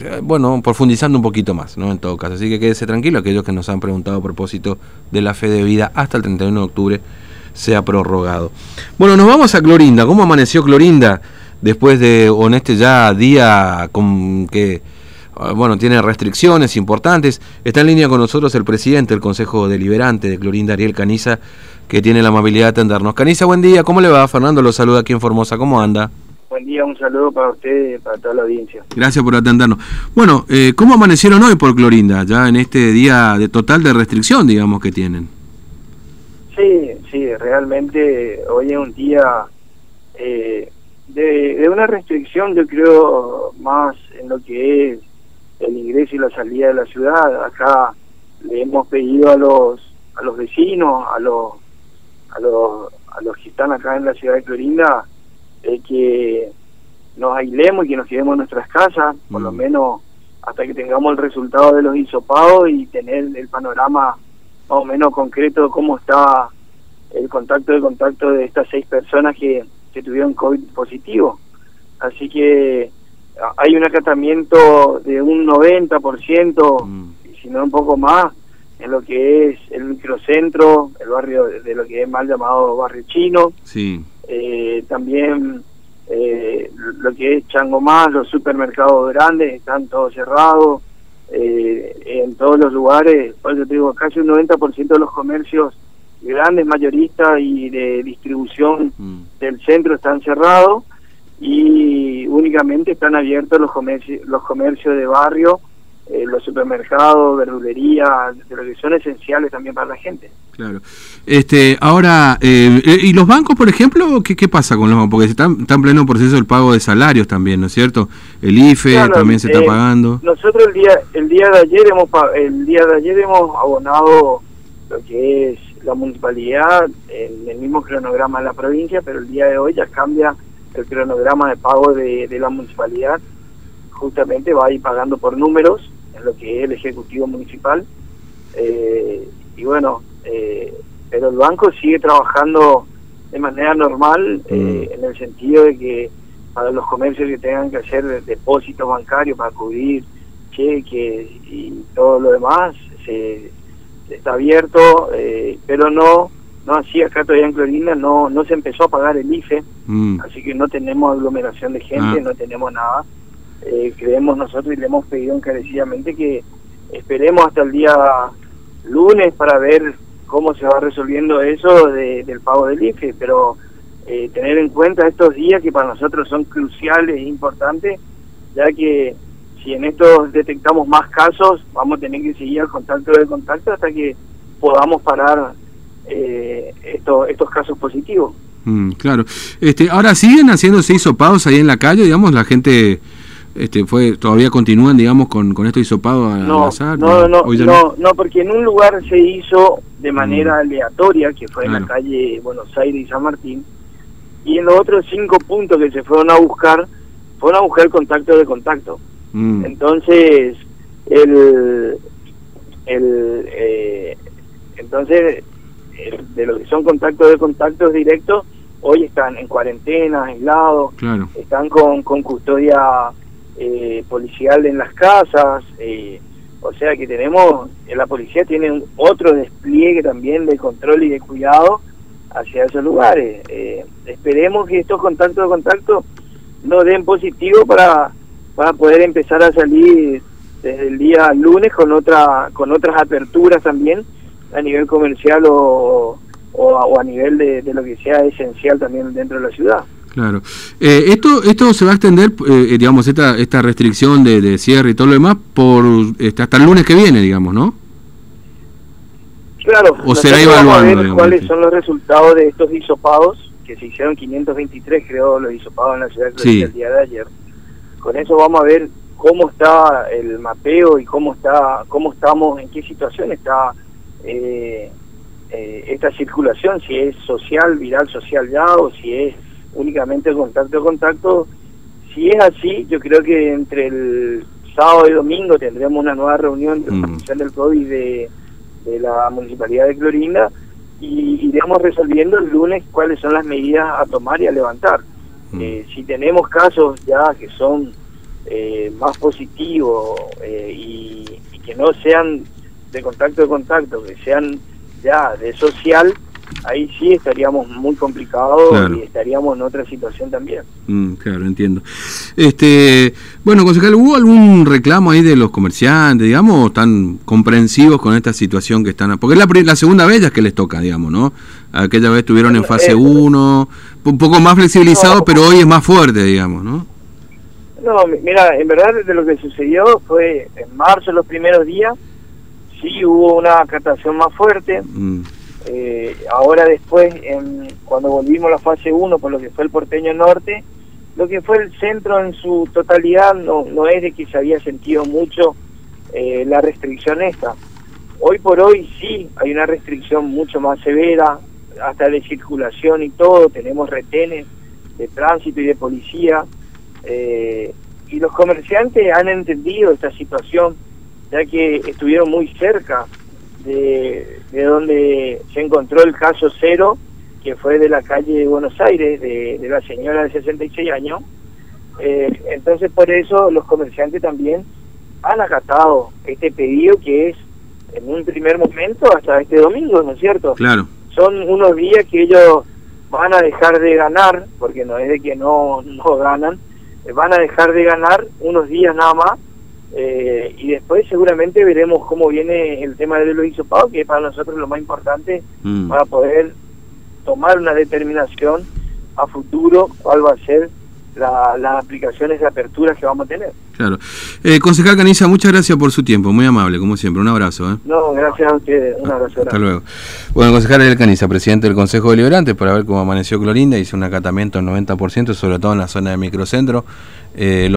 eh, bueno, profundizando un poquito más, ¿no? En todo caso. Así que quédese tranquilo, aquellos que nos han preguntado a propósito de la fe de vida hasta el 31 de octubre sea prorrogado. Bueno, nos vamos a Clorinda. ¿Cómo amaneció Clorinda después de, o en este ya día con que, ah, bueno, tiene restricciones importantes? Está en línea con nosotros el presidente del Consejo Deliberante de Clorinda, Ariel Caniza, que tiene la amabilidad de atendernos. Caniza, buen día. ¿Cómo le va? Fernando lo saluda aquí en Formosa. ¿Cómo anda? Buen día, un saludo para usted para toda la audiencia. Gracias por atendernos. Bueno, eh, ¿cómo amanecieron hoy por Clorinda, ya en este día de total de restricción, digamos, que tienen? Sí, sí, realmente hoy es un día eh, de, una restricción, yo creo, más en lo que es el ingreso y la salida de la ciudad. Acá le hemos pedido a los a los vecinos, a los a los a los que están acá en la ciudad de Clorinda, eh, que nos aislemos y que nos quedemos en nuestras casas, por lo mm. menos hasta que tengamos el resultado de los hisopados y tener el panorama más o menos concreto de cómo está el contacto de contacto de estas seis personas que, que tuvieron COVID positivo. Así que hay un acatamiento de un 90%, mm. y si no un poco más, en lo que es el microcentro, el barrio de lo que es mal llamado barrio chino. Sí. Eh, también eh, lo que es Changomás, los supermercados grandes están todos cerrados. Eh, en todos los lugares, por eso te digo, casi un 90% de los comercios grandes mayoristas y de distribución mm. del centro están cerrados y únicamente están abiertos los comercios, los comercios de barrio eh, los supermercados, verdulería, de lo que son esenciales también para la gente. Claro. Este, ahora, eh, eh, ¿y los bancos, por ejemplo, qué, qué pasa con los bancos? Porque están, están en pleno proceso el pago de salarios también, ¿no es cierto? El IFE también se está pagando. Nosotros el día el día de ayer hemos el día de ayer hemos abonado lo que es la municipalidad en el mismo cronograma de la provincia, pero el día de hoy ya cambia el cronograma de pago de, de la municipalidad. Justamente va a ir pagando por números lo que es el Ejecutivo Municipal. Eh, y bueno, eh, pero el banco sigue trabajando de manera normal eh, mm. en el sentido de que para los comercios que tengan que hacer depósitos bancarios para cubrir cheques y todo lo demás, se, está abierto, pero no no así acá todavía en Clorinda no no se empezó a pagar el IFE, mm. así que no tenemos aglomeración de gente, ah. no tenemos nada eh, creemos nosotros y le hemos pedido encarecidamente que esperemos hasta el día lunes para ver cómo se va resolviendo eso del pago del IFE, pero eh, tener en cuenta estos días que para nosotros son cruciales e importantes, ya que si en estos detectamos más casos, vamos a tener que seguir el contacto de contacto hasta que podamos parar eh, estos, estos casos positivos. Mm, claro. Este, ahora siguen haciéndose hisopados ahí en la calle, digamos, la gente este fue todavía continúan digamos con, con esto hisopado al no, azar no no no, no, porque en un lugar se hizo de mm. manera aleatoria que fue en la calle Buenos Aires y San Martín y en los otros cinco puntos que se fueron a buscar fueron a buscar contacto de contacto. Mm. entonces el el eh, entonces de lo que son contactos de contactos directos hoy están en cuarentena aislados están con, con custodia eh, policial en las casas, eh, o sea que tenemos, eh, la policía tiene otro despliegue también de control y de cuidado hacia esos lugares. esperemos que estos contactos de contacto nos den positivo para, para poder empezar a salir desde el día lunes con otra con otras aperturas también a nivel comercial o, o, a nivel de, lo que sea esencial también dentro de la ciudad. Claro. Eh, esto esto se va a extender, eh, digamos, esta esta restricción de, cierre y todo lo demás por este, hasta el lunes que viene, digamos, ¿no? Claro. O será evaluando. A ver cuáles son los resultados de estos hisopados, que se hicieron 523, creo, los hisopados en la ciudad de el día de ayer. Con eso vamos a ver cómo está el mapeo y cómo está cómo estamos, en qué situación está eh, esta circulación, si es social, viral social ya, o si es únicamente contacto contacto. Si es así, yo creo que entre el sábado y domingo tendremos una nueva reunión de mm. del COVID de, la Municipalidad de Clorinda y iremos resolviendo el lunes cuáles son las medidas a tomar y a levantar. Mm. Eh, si tenemos casos ya que son eh, más positivo eh, y, y que no sean de contacto de contacto, que sean ya de social, ahí sí estaríamos muy complicados Claro. y estaríamos en otra situación también. Mm, claro, entiendo. Este, bueno, concejal, ¿hubo algún reclamo ahí de los comerciantes, digamos, están comprensivos con esta situación que están? Porque es la, la segunda vez ya que les toca, digamos, ¿no? Aquella vez estuvieron en fase Eh, 1, un poco más flexibilizado, no. pero hoy es más fuerte, digamos, ¿no? No, mi- mira, en verdad de lo que sucedió fue en marzo los primeros días, sí hubo una acatación más fuerte, Mm, Eh, ahora después, en, cuando volvimos a la fase 1, por lo que fue el porteño norte, lo que fue el centro en su totalidad no, no es de que se había sentido mucho eh, la restricción esta. Hoy por hoy sí hay una restricción mucho más severa, hasta de circulación y todo, tenemos retenes de tránsito y de policía, eh, y los comerciantes han entendido esta situación, ya que estuvieron muy cerca de, de donde se encontró el caso cero, que fue de la calle de Buenos Aires, de, de la señora de 66 años. Eh, entonces, por eso los comerciantes también han acatado este pedido que es en un primer momento hasta este domingo, ¿no es cierto? claro, Son unos días que ellos van a dejar de ganar, porque no es de que no, no ganan, van a dejar de ganar unos días nada más, eh, y después seguramente veremos cómo viene el tema de los hisopados, que es para nosotros lo más importante mm, para poder tomar una determinación a futuro cuál va a ser la- las aplicaciones de apertura que vamos a tener. claro. Eh, concejal Caniza, muchas gracias por su tiempo, muy amable, como siempre, un abrazo, ¿eh? No, gracias a ustedes, un abrazo. Hasta grande. luego. Bueno, concejal Ariel Caniza, presidente del Consejo Deliberante, para ver cómo amaneció Clorinda, hizo un acatamiento del 90%, sobre todo en la zona de microcentro. Eh,